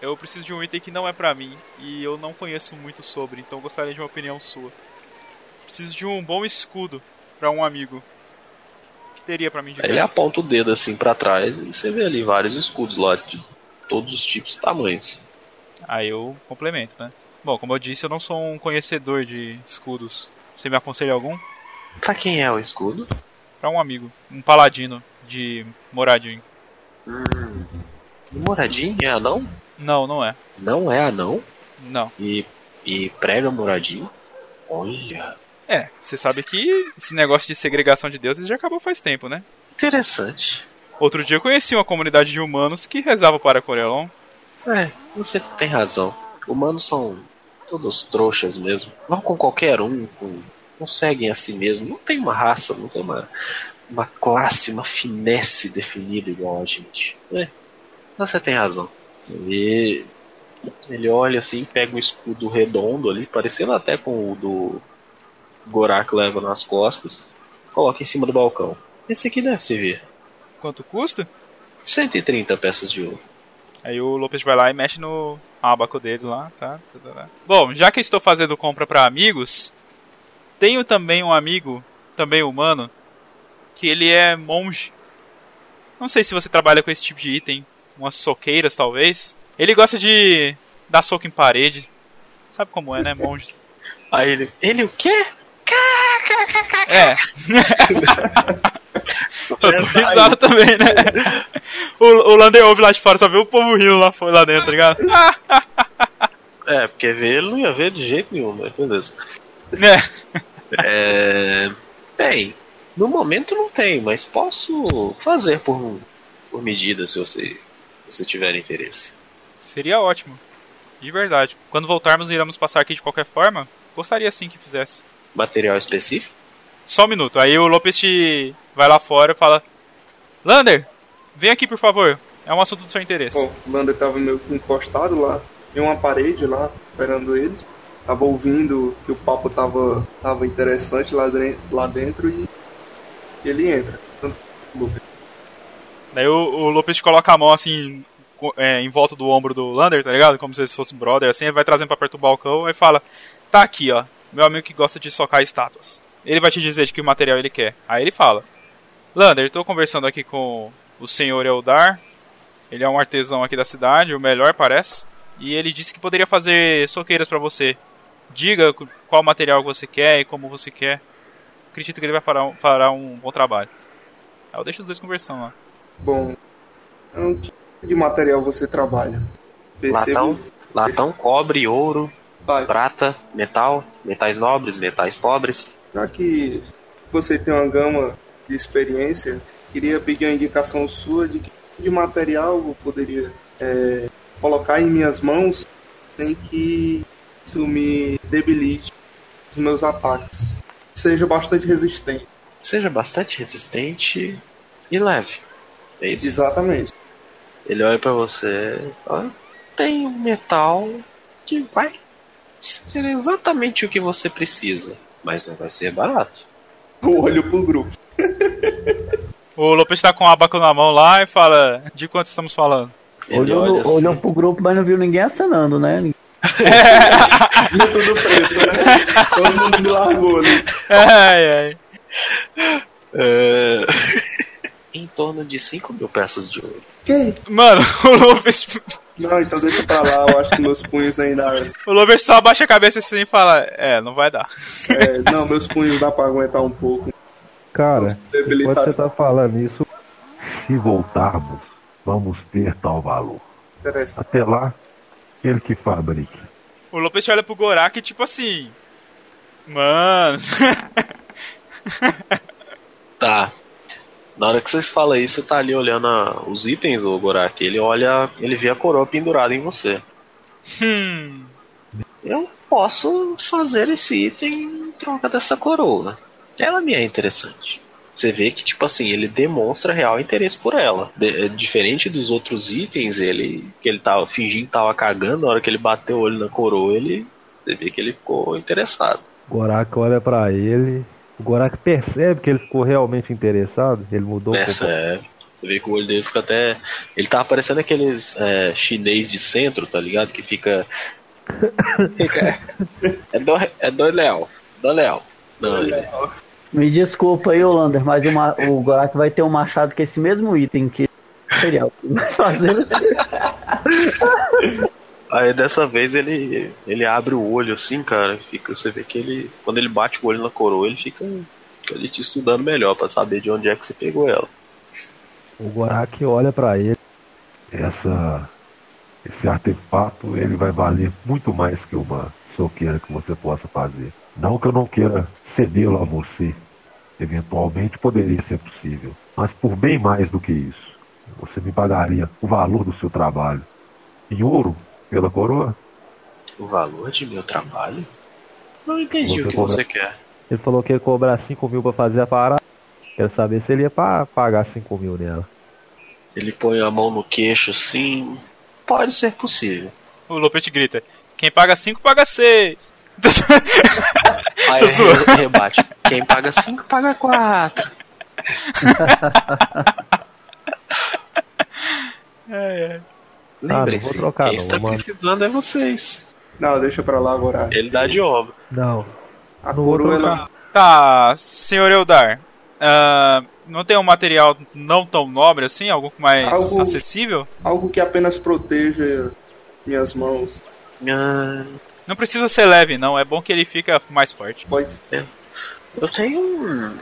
Eu preciso de um item que não é pra mim e eu não conheço muito sobre, então gostaria de uma opinião sua. Preciso de um bom escudo pra um amigo. O que teria pra mim de Ele aponta o dedo assim pra trás e você vê ali vários escudos lá de todos os tipos e tamanhos. Aí eu complemento, né? Bom, como eu disse, eu não sou um conhecedor de escudos. Você me aconselha algum? Pra quem é o escudo? Pra um amigo. Um paladino de moradinho. Hum, moradinho é anão? Não, não é. Não é anão? Não. E, e prega moradinho? Olha. É, você sabe que esse negócio de segregação de deuses já acabou faz tempo, né? Interessante. Outro dia eu conheci uma comunidade de humanos que rezava para Corelon. É, você tem razão. Humanos são todos trouxas mesmo. Vão com qualquer um, com, conseguem a si mesmo. Não tem uma raça, não tem uma, uma classe, uma finesse definida igual a gente. É, você tem razão. Ele, ele olha assim, pega um escudo redondo ali, parecendo até com o do Gorak leva nas costas, coloca em cima do balcão. Esse aqui deve servir. Quanto custa? 130 peças de ouro. Aí o Lopes vai lá e mexe no abaco dele lá, tá? Bom, já que estou fazendo compra para amigos, tenho também um amigo, também humano, que ele é monge. Não sei se você trabalha com esse tipo de item, umas soqueiras talvez. Ele gosta de dar soco em parede. Sabe como é, né, monge? Aí ele, ele o quê? É. Eu tô risado também, né? O, o Lander ouve lá de fora, só vê o povo rindo lá, lá dentro, tá ligado? É, porque ver ele não ia ver de jeito nenhum, mas beleza. É. é. Bem, no momento não tem, mas posso fazer por, por medida se você, se você tiver interesse. Seria ótimo. De verdade. Quando voltarmos, iremos passar aqui de qualquer forma. Gostaria sim que fizesse. Material específico? Só um minuto. Aí o Lopes te vai lá fora e fala: Lander, vem aqui por favor. É um assunto do seu interesse. Bom, o Lander tava meio que encostado lá em uma parede lá, esperando eles. Tava ouvindo que o papo tava, tava interessante lá, lá dentro e ele entra. Daí o, o Lopes coloca a mão assim é, em volta do ombro do Lander, tá ligado? Como se fosse brother, assim, ele vai trazendo pra perto do balcão e fala: Tá aqui, ó, meu amigo que gosta de socar estátuas. Ele vai te dizer de que material ele quer. Aí ele fala: Lander, estou conversando aqui com o senhor Eldar. Ele é um artesão aqui da cidade, o melhor parece. E ele disse que poderia fazer soqueiras para você. Diga qual material você quer e como você quer. Acredito que ele vai fará, fará um bom trabalho. Aí eu deixo os dois conversando lá. Bom, então, que de material você trabalha? Percebo... Latão, latão, cobre, ouro, Vai. prata, metal, metais nobres, metais pobres. Já que você tem uma gama de experiência, queria pedir uma indicação sua de que de material eu poderia é, colocar em minhas mãos sem que isso me debilite os meus ataques. Seja bastante resistente. Seja bastante resistente e leve. É isso? Exatamente. Ele olha para você fala, tem um metal que vai ser exatamente o que você precisa, mas não vai ser barato. Eu olho pro grupo. o Lopes tá com o abaco na mão lá e fala: De quanto estamos falando? Olhou, olha assim. olhou pro grupo, mas não viu ninguém acenando, né? É. tudo preto, né? Todo mundo me largou, né? Ai, ai. É... em torno de 5 mil peças de ouro. Que? Mano, o Lovers. Não, então deixa pra lá, eu acho que meus punhos ainda. O Lovers só abaixa a cabeça assim e fala: É, não vai dar. É, não, meus punhos dá pra aguentar um pouco. Cara, enquanto você tá falando isso, se voltarmos, vamos ter tal valor. Até lá, ele que fabrique. O Lopes olha pro Gorak tipo assim. Mano. tá. Na hora que vocês falam isso, você tá ali olhando a, os itens, o Gorak. Ele olha, ele vê a coroa pendurada em você. Hum. Eu posso fazer esse item em troca dessa coroa. Ela me é interessante. Você vê que, tipo assim, ele demonstra real interesse por ela. De, é, diferente dos outros itens, ele que ele tava fingindo que tava cagando, na hora que ele bateu o olho na coroa, ele. Você vê que ele ficou interessado. Gorak olha para ele o Gorak percebe que ele ficou realmente interessado, ele mudou Percebe. Você vê que o olho dele fica até. Ele tá parecendo aqueles é, chinês de centro, tá ligado? Que fica. fica... É do, é do Léo. Do Léo. Do Léo. Me desculpa aí, Olander, mas o, ma- o Gorak vai ter um machado com esse mesmo item que material. Vai fazer. Aí dessa vez ele ele abre o olho assim, cara. Fica, você vê que ele. Quando ele bate o olho na coroa, ele fica, fica ali te estudando melhor pra saber de onde é que você pegou ela. O Gorak olha pra ele. Essa, esse artefato ele vai valer muito mais que uma soqueira que você possa fazer. Não que eu não queira cedê-lo a você. Eventualmente poderia ser possível. Mas por bem mais do que isso. Você me pagaria o valor do seu trabalho. Em ouro, pela coroa? O valor de meu trabalho? Não entendi Você o que cobra- você quer. Ele falou que ia cobrar 5 mil pra fazer a parada. Quero saber se ele ia pa- pagar 5 mil nela. Ele põe a mão no queixo assim. Pode ser possível. O Lopete grita: Quem paga 5 paga 6. Aí Tô zoando. re- rebate. Quem paga 5 paga 4. é, é. Lembrem-se, vou trocar, quem não, está mandar. precisando é vocês. Não, deixa pra lá agora. Ele dá de ombro. Não, A não coroa, ela, Tá, senhor Eldar. ah, não tem um material não tão nobre assim? Algo mais Algo- acessível? algo que apenas proteja minhas mãos. Ah, Não precisa ser leve, não. É bom que ele fica mais forte. Pode eu tenho um.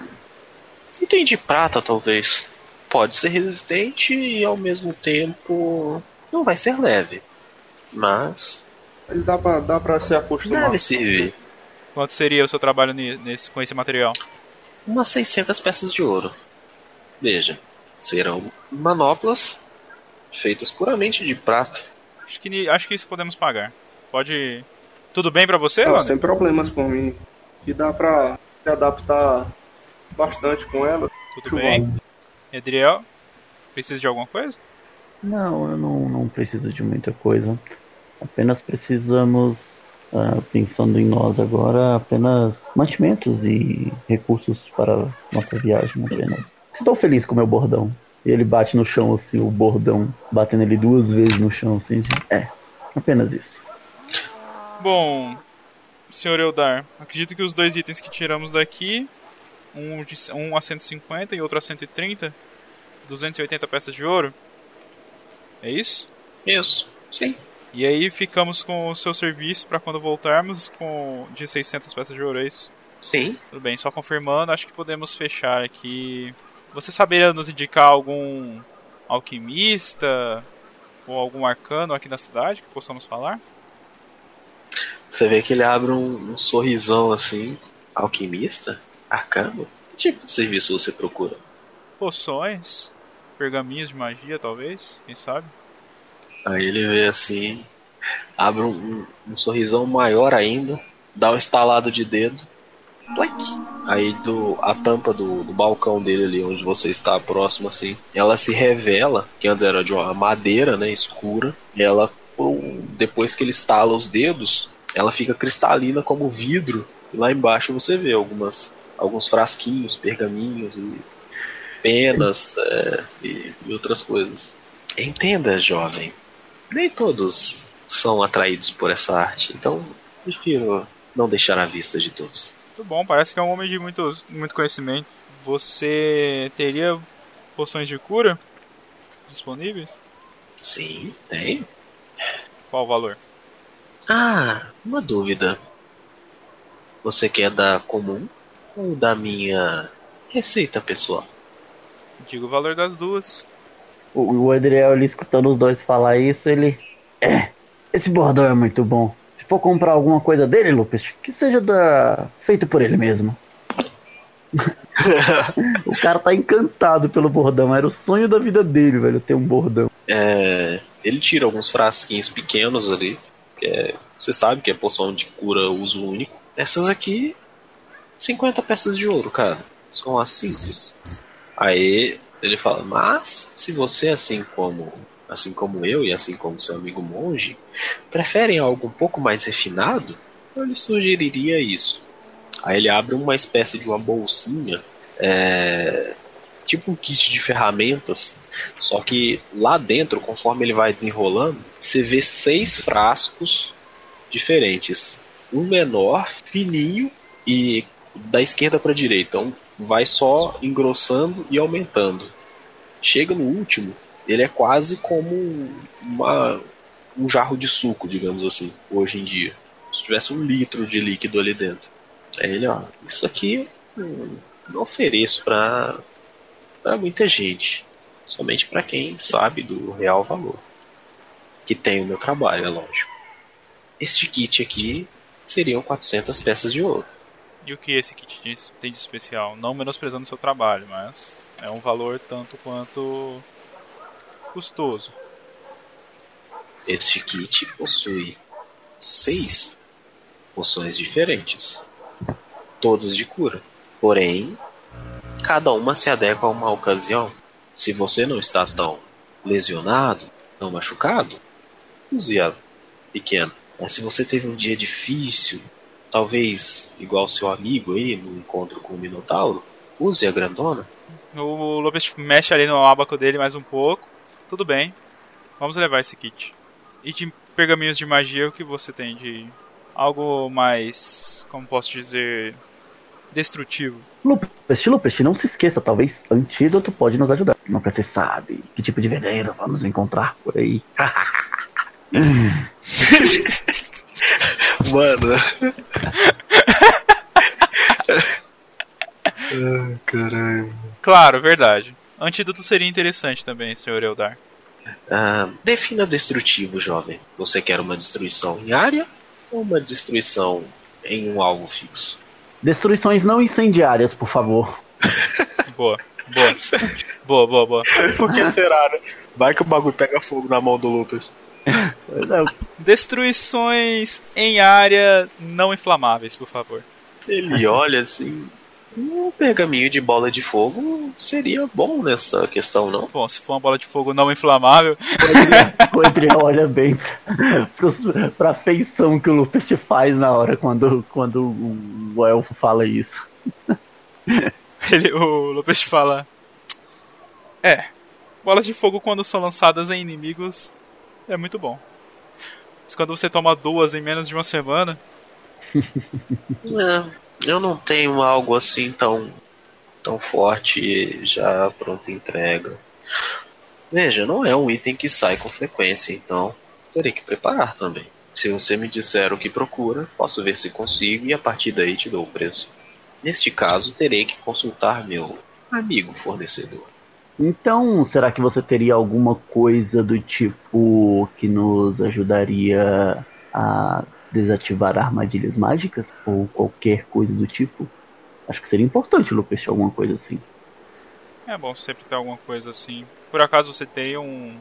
Item de prata, talvez. Pode ser resistente e ao mesmo tempo. Não vai ser leve. Mas. Ele dá pra, dá pra se acostumar. Deve servir. Quanto seria o seu trabalho nesse, com esse material? Umas 600 peças de ouro. Veja, serão manoplas feitas puramente de prata. Acho que, acho que isso podemos pagar. Pode. Tudo bem pra você, Ela Lander? sem problemas por mim. E dá pra se adaptar bastante com ela. Tudo Acho bem. Edriel? Precisa de alguma coisa? Não, eu não, não preciso de muita coisa. Apenas precisamos, ah, pensando em nós agora, apenas mantimentos e recursos para nossa viagem apenas. Estou feliz com o meu bordão. E ele bate no chão assim, o bordão, batendo ele duas vezes no chão assim. É, apenas isso. Bom, senhor Eldar, acredito que os dois itens que tiramos daqui, um, de, um a 150 e outro a 130, 280 peças de ouro. É isso? Isso, sim. E aí ficamos com o seu serviço para quando voltarmos com de 600 peças de ouro, é isso? Sim. Tudo bem, só confirmando, acho que podemos fechar aqui. Você saberia nos indicar algum alquimista ou algum arcano aqui na cidade que possamos falar? Você vê que ele abre um, um sorrisão assim. Alquimista? Arcano? Que tipo de serviço você procura? Poções, pergaminhos de magia, talvez, quem sabe? Aí ele vê assim. Abre um, um- sorrisão maior ainda. Dá um estalado de dedo. Plac. Aí do, a tampa do, do balcão dele ali, onde você está próximo assim, ela se revela, que antes era de uma madeira, né, escura. Ela, depois que ele estala os dedos, ela fica cristalina como vidro. E lá embaixo você vê algumas, alguns frasquinhos, pergaminhos e penas é, e, e outras coisas. Entenda, jovem, nem todos são atraídos por essa arte, então prefiro não deixar à vista de todos. Muito bom, parece que é um homem de muito, muito conhecimento. Você teria poções de cura disponíveis? Sim, tem. Qual o valor? Ah, uma dúvida. Você quer da comum ou da minha receita pessoal? Digo o valor das duas. O, o Adriel ali escutando os dois falar isso, ele. É, esse bordão é muito bom. Se for comprar alguma coisa dele, Lucas, que seja da... feito por ele mesmo. o cara tá encantado pelo bordão. Era o sonho da vida dele, velho, ter um bordão. É, ele tira alguns frasquinhos pequenos ali, que é, você sabe que é poção de cura uso único. Essas aqui, 50 peças de ouro, cara. São as simples. Aí ele fala, mas se você, assim como assim como eu e assim como seu amigo monge, preferem algo um pouco mais refinado, eu lhe sugeriria isso. Aí ele abre uma espécie de uma bolsinha é, tipo um kit de ferramentas, só que lá dentro, conforme ele vai desenrolando, você vê seis frascos diferentes. Um menor, fininho e da esquerda para a direita. Então vai só engrossando e aumentando. Chega no último, ele é quase como uma, um jarro de suco, digamos assim, hoje em dia. Se tivesse um litro de líquido ali dentro. Aí ele, ó, isso aqui hum, não ofereço para para muita gente, somente para quem sabe do real valor, que tem o meu trabalho, é lógico. Este kit aqui seriam 400 peças de ouro. E o que esse kit tem de especial? Não menosprezando o seu trabalho, mas é um valor tanto quanto custoso. Este kit possui seis poções diferentes, todas de cura. Porém, cada uma se adequa a uma ocasião. Se você não está tão lesionado, tão machucado, use a pequena. Mas se você teve um dia difícil, talvez igual seu amigo aí no encontro com o Minotauro, use a grandona. O Lopes mexe ali no abaco dele mais um pouco. Tudo bem. Vamos levar esse kit. E de pergaminhos de magia, o que você tem de algo mais, como posso dizer, destrutivo? Lupest, Lupest, não se esqueça, talvez antídoto pode nos ajudar. Nunca se sabe que tipo de veneno vamos encontrar por aí. Mano. Ai, caralho. Claro, verdade. Antídoto seria interessante também, senhor Eldar. Ah, defina destrutivo, jovem. Você quer uma destruição em área ou uma destruição em um alvo fixo? Destruições não incendiárias, por favor. boa, boa. boa, boa, boa. Por que será, né? Vai que o bagulho pega fogo na mão do Lucas. Destruições em área não inflamáveis, por favor. Ele olha assim. Um pergaminho de bola de fogo seria bom nessa questão, não? Bom, se for uma bola de fogo não inflamável. O Adriel olha bem pros, pra feição que o Lupus te faz na hora quando, quando o elfo fala isso. Ele, o Lupus fala. É, bolas de fogo quando são lançadas em inimigos é muito bom. Mas quando você toma duas em menos de uma semana. É, eu não tenho algo assim tão, tão forte já pronta entrega. Veja, não é um item que sai com frequência, então terei que preparar também. Se você me disser o que procura, posso ver se consigo e a partir daí te dou o preço. Neste caso, terei que consultar meu amigo fornecedor. Então, será que você teria alguma coisa do tipo que nos ajudaria a desativar armadilhas mágicas? Ou qualquer coisa do tipo? Acho que seria importante, Lucas, alguma coisa assim. É bom sempre ter alguma coisa assim. Por acaso você tem um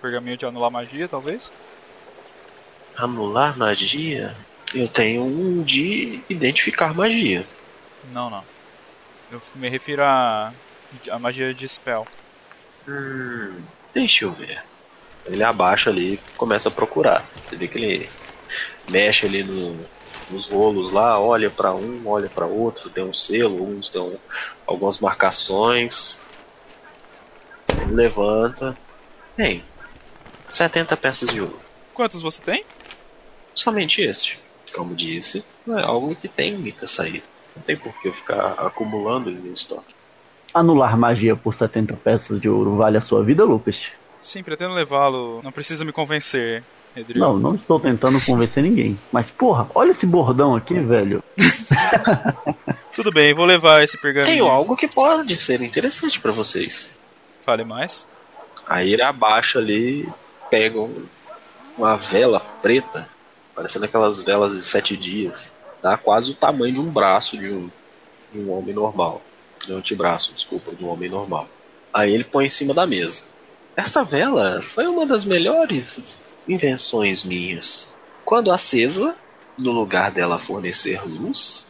pergaminho de anular magia, talvez? Anular magia? Eu tenho um de identificar magia. Não, não. Eu me refiro a, a magia de spell. Hum, deixa eu ver. Ele abaixa ali e começa a procurar. Você vê que ele mexe ali no, nos rolos lá, olha para um, olha para outro, tem um selo, uns tem algumas marcações. Ele levanta. Tem 70 peças de ouro. Quantos você tem? Somente este. Como disse, não é algo que tem muita saída. Não tem por que eu ficar acumulando ele no estoque. Anular magia por 70 peças de ouro vale a sua vida, Lucas? Sim, pretendo levá-lo. Não precisa me convencer, Edrio. Não, não estou tentando convencer ninguém. Mas, porra, olha esse bordão aqui, velho. Tudo bem, vou levar esse pergaminho. Tenho algo que pode ser interessante para vocês. Fale mais. Aí ele abaixa ali, pega um, uma vela preta, parecendo aquelas velas de sete dias. Dá quase o tamanho de um braço de um, de um homem normal. Um antebraço, desculpa, de um homem normal. Aí ele põe em cima da mesa. Essa vela foi uma das melhores invenções minhas. Quando acesa, no lugar dela fornecer luz,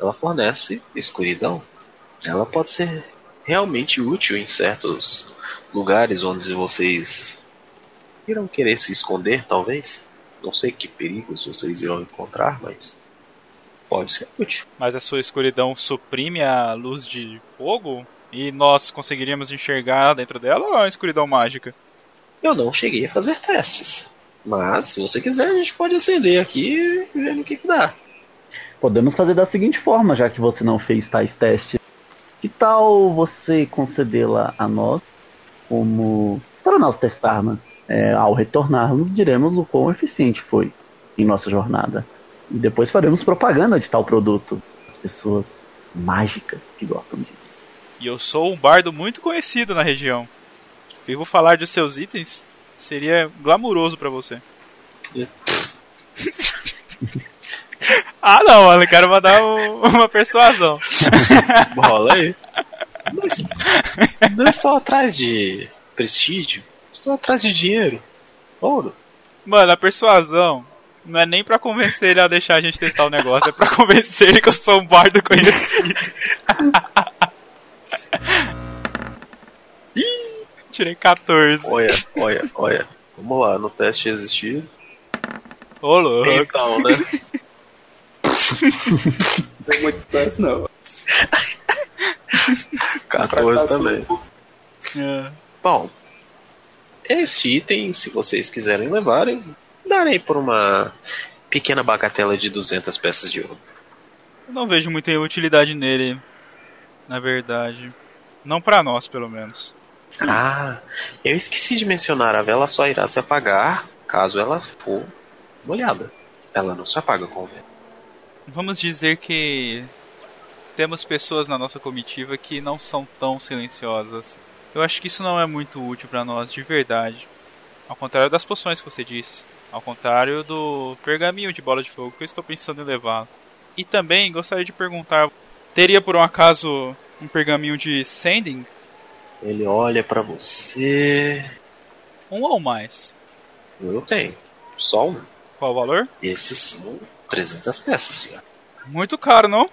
ela fornece escuridão. Ela pode ser realmente útil em certos lugares onde vocês irão querer se esconder, talvez. Não sei que perigos vocês irão encontrar, mas pode ser útil. Mas a sua escuridão suprime a luz de fogo E nós conseguiríamos enxergar dentro dela ou é uma escuridão mágica? Eu não cheguei a fazer testes. Mas, se você quiser, a gente pode acender aqui e ver no que, que dá. Podemos fazer da seguinte forma, já que você não fez tais testes. Que tal você concedê-la a nós como para nós testarmos? É, ao retornarmos, diremos o quão eficiente foi em nossa jornada. E depois faremos propaganda de tal produto. As pessoas mágicas que gostam disso. E eu sou um bardo muito conhecido na região. Vivo falar de seus itens seria glamuroso para você. ah não, mano, eu quero mandar um- uma persuasão. Rola aí. Não, não estou atrás de prestígio. Estou atrás de dinheiro. Ouro. Mano, a persuasão não é nem pra convencer ele a deixar a gente testar o negócio, é pra convencer ele que eu sou um bardo conhecido. Tirei 14. Olha, olha, olha. Vamos lá, no teste existir. Ô, louco. Então, né? Não é muito certo, não. 14 também. É. Bom, este item, se vocês quiserem levarem, darei por uma pequena bagatela de 200 peças de ouro. Eu não vejo muita utilidade nele, na verdade. Não pra nós, pelo menos. Ah, eu esqueci de mencionar, a vela só irá se apagar caso ela for molhada. Ela não se apaga com o vento. Vamos dizer que temos pessoas na nossa comitiva que não são tão silenciosas. Eu acho que isso não é muito útil pra nós, de verdade. Ao contrário das poções que você disse. Ao contrário do pergaminho de bola de fogo que eu estou pensando em levar. E também gostaria de perguntar: teria por um acaso um pergaminho de Sending? Ele olha pra você. Um ou mais? Eu tenho. Só um. Qual o valor? Esses são 300 peças, senhor. Muito caro, não?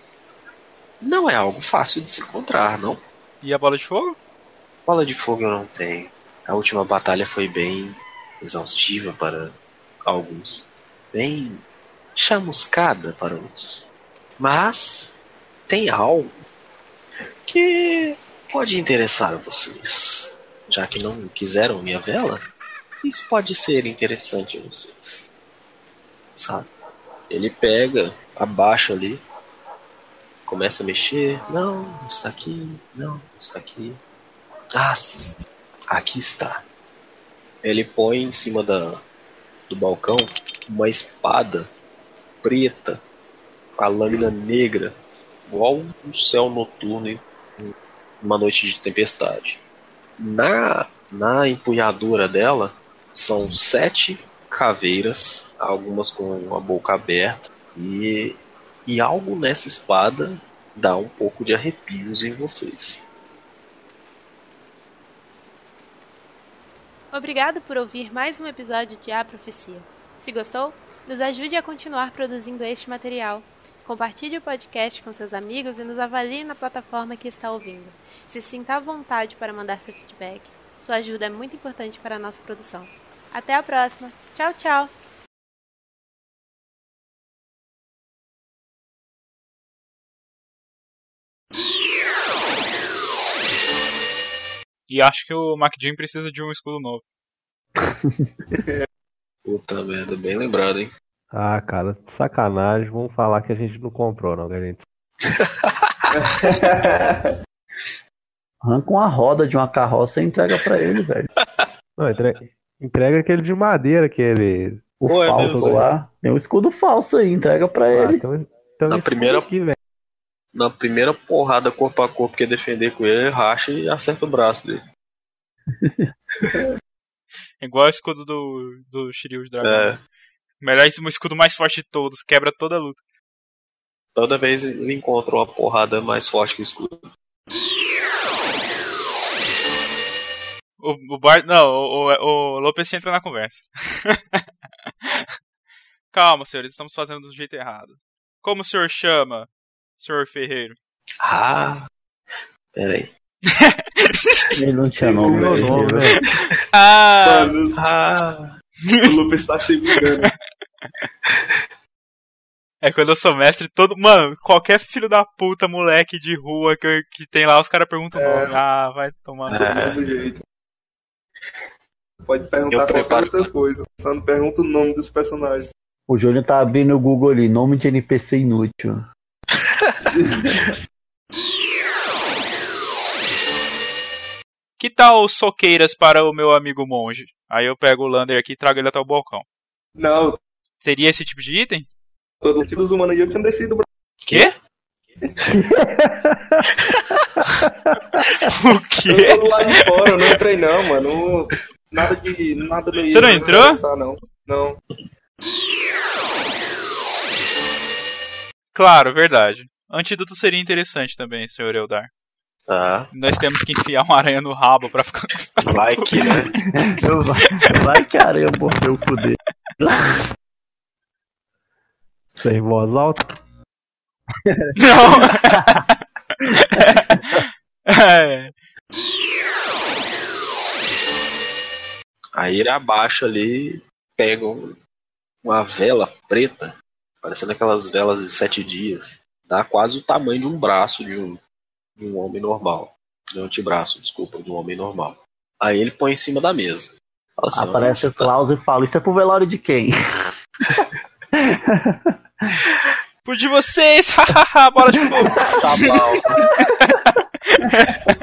Não é algo fácil de se encontrar, não. E a bola de fogo? Bola de fogo eu não tenho. A última batalha foi bem exaustiva para alguns, bem chamuscada para outros. Mas tem algo que pode interessar vocês. Já que não quiseram minha vela, isso pode ser interessante a vocês. Sabe? Ele pega, abaixa ali, começa a mexer. Não, não está aqui. Não, não está aqui. Ah, sim. Aqui está. Ele põe em cima da, do balcão uma espada preta, a lâmina negra, igual um céu noturno em uma noite de tempestade. Na, na empunhadura dela são sete caveiras, algumas com a boca aberta, e, e algo nessa espada dá um pouco de arrepios em vocês. Obrigado por ouvir mais um episódio de A Profecia. Se gostou, nos ajude a continuar produzindo este material. Compartilhe o podcast com seus amigos e nos avalie na plataforma que está ouvindo. Se sinta à vontade para mandar seu feedback. Sua ajuda é muito importante para a nossa produção. Até a próxima. Tchau, tchau! E acho que o MacJim precisa de um escudo novo. Puta merda, bem lembrado, hein? Ah, cara, sacanagem. Vamos falar que a gente não comprou, não, que a gente. Arranca uma roda de uma carroça e entrega pra ele, velho. Não, entrega, entrega aquele de madeira, aquele. O Pô, é falso mesmo? lá. Tem um escudo falso aí, entrega pra Ah, ele. então, então Na primeira- aqui, velho. Na primeira porrada corpo a corpo que defender com ele, ele racha e acerta o braço dele. É Igual o escudo do, do Shiryu de Dragão. É, Melhor o escudo mais forte de todos, quebra toda a luta. toda vez ele encontra uma porrada mais forte que o escudo. O, o Bart. Não, o, o, o Lopes entra na conversa. Calma, senhores, estamos fazendo do jeito errado. Como o senhor chama, senhor Ferreiro? Ah, peraí. Ele não tinha Meu nome, velho. Ah! Mano, Ah, o Lupe está segurando. É quando eu sou mestre, todo. Mano, qualquer filho da puta, moleque de rua que, que tem lá, os caras perguntam o É. nome. Ah, vai tomar. no cu. É. Do mesmo jeito. Pode perguntar qualquer outra coisa. Só não pergunta o nome dos personagens. O Júnior tá abrindo o Google ali, nome de NPC inútil. Que tal soqueiras para o meu amigo monge? Aí eu pego o Lander aqui e trago ele até o balcão. Não, Seria esse tipo de item? todo tipo dos humanos aí eu tinha descido. Quê? o Eu quê? tô do lado de fora, eu não entrei não, mano. Nada de. Nada daí. Você não entrou? Não. não. Claro, verdade. Antídoto seria interessante também, senhor Eldar. Tá. Nós temos que enfiar uma aranha no rabo pra ficar. Vai que, né? Vai que a areia mordeu o cu dele. Sem voz alta. Não! é. Aí ele abaixa ali, pega um- uma vela preta, parecendo aquelas velas de sete dias. Dá quase o tamanho de um braço de um, de um homem normal. De um antebraço, desculpa, de um homem normal. Aí ele põe em cima da mesa. Assim, Aparece o "Nossa, tá- Klaus e fala: Isso é pro velório de quem? Por de vocês! Bola de fogo! tá bom.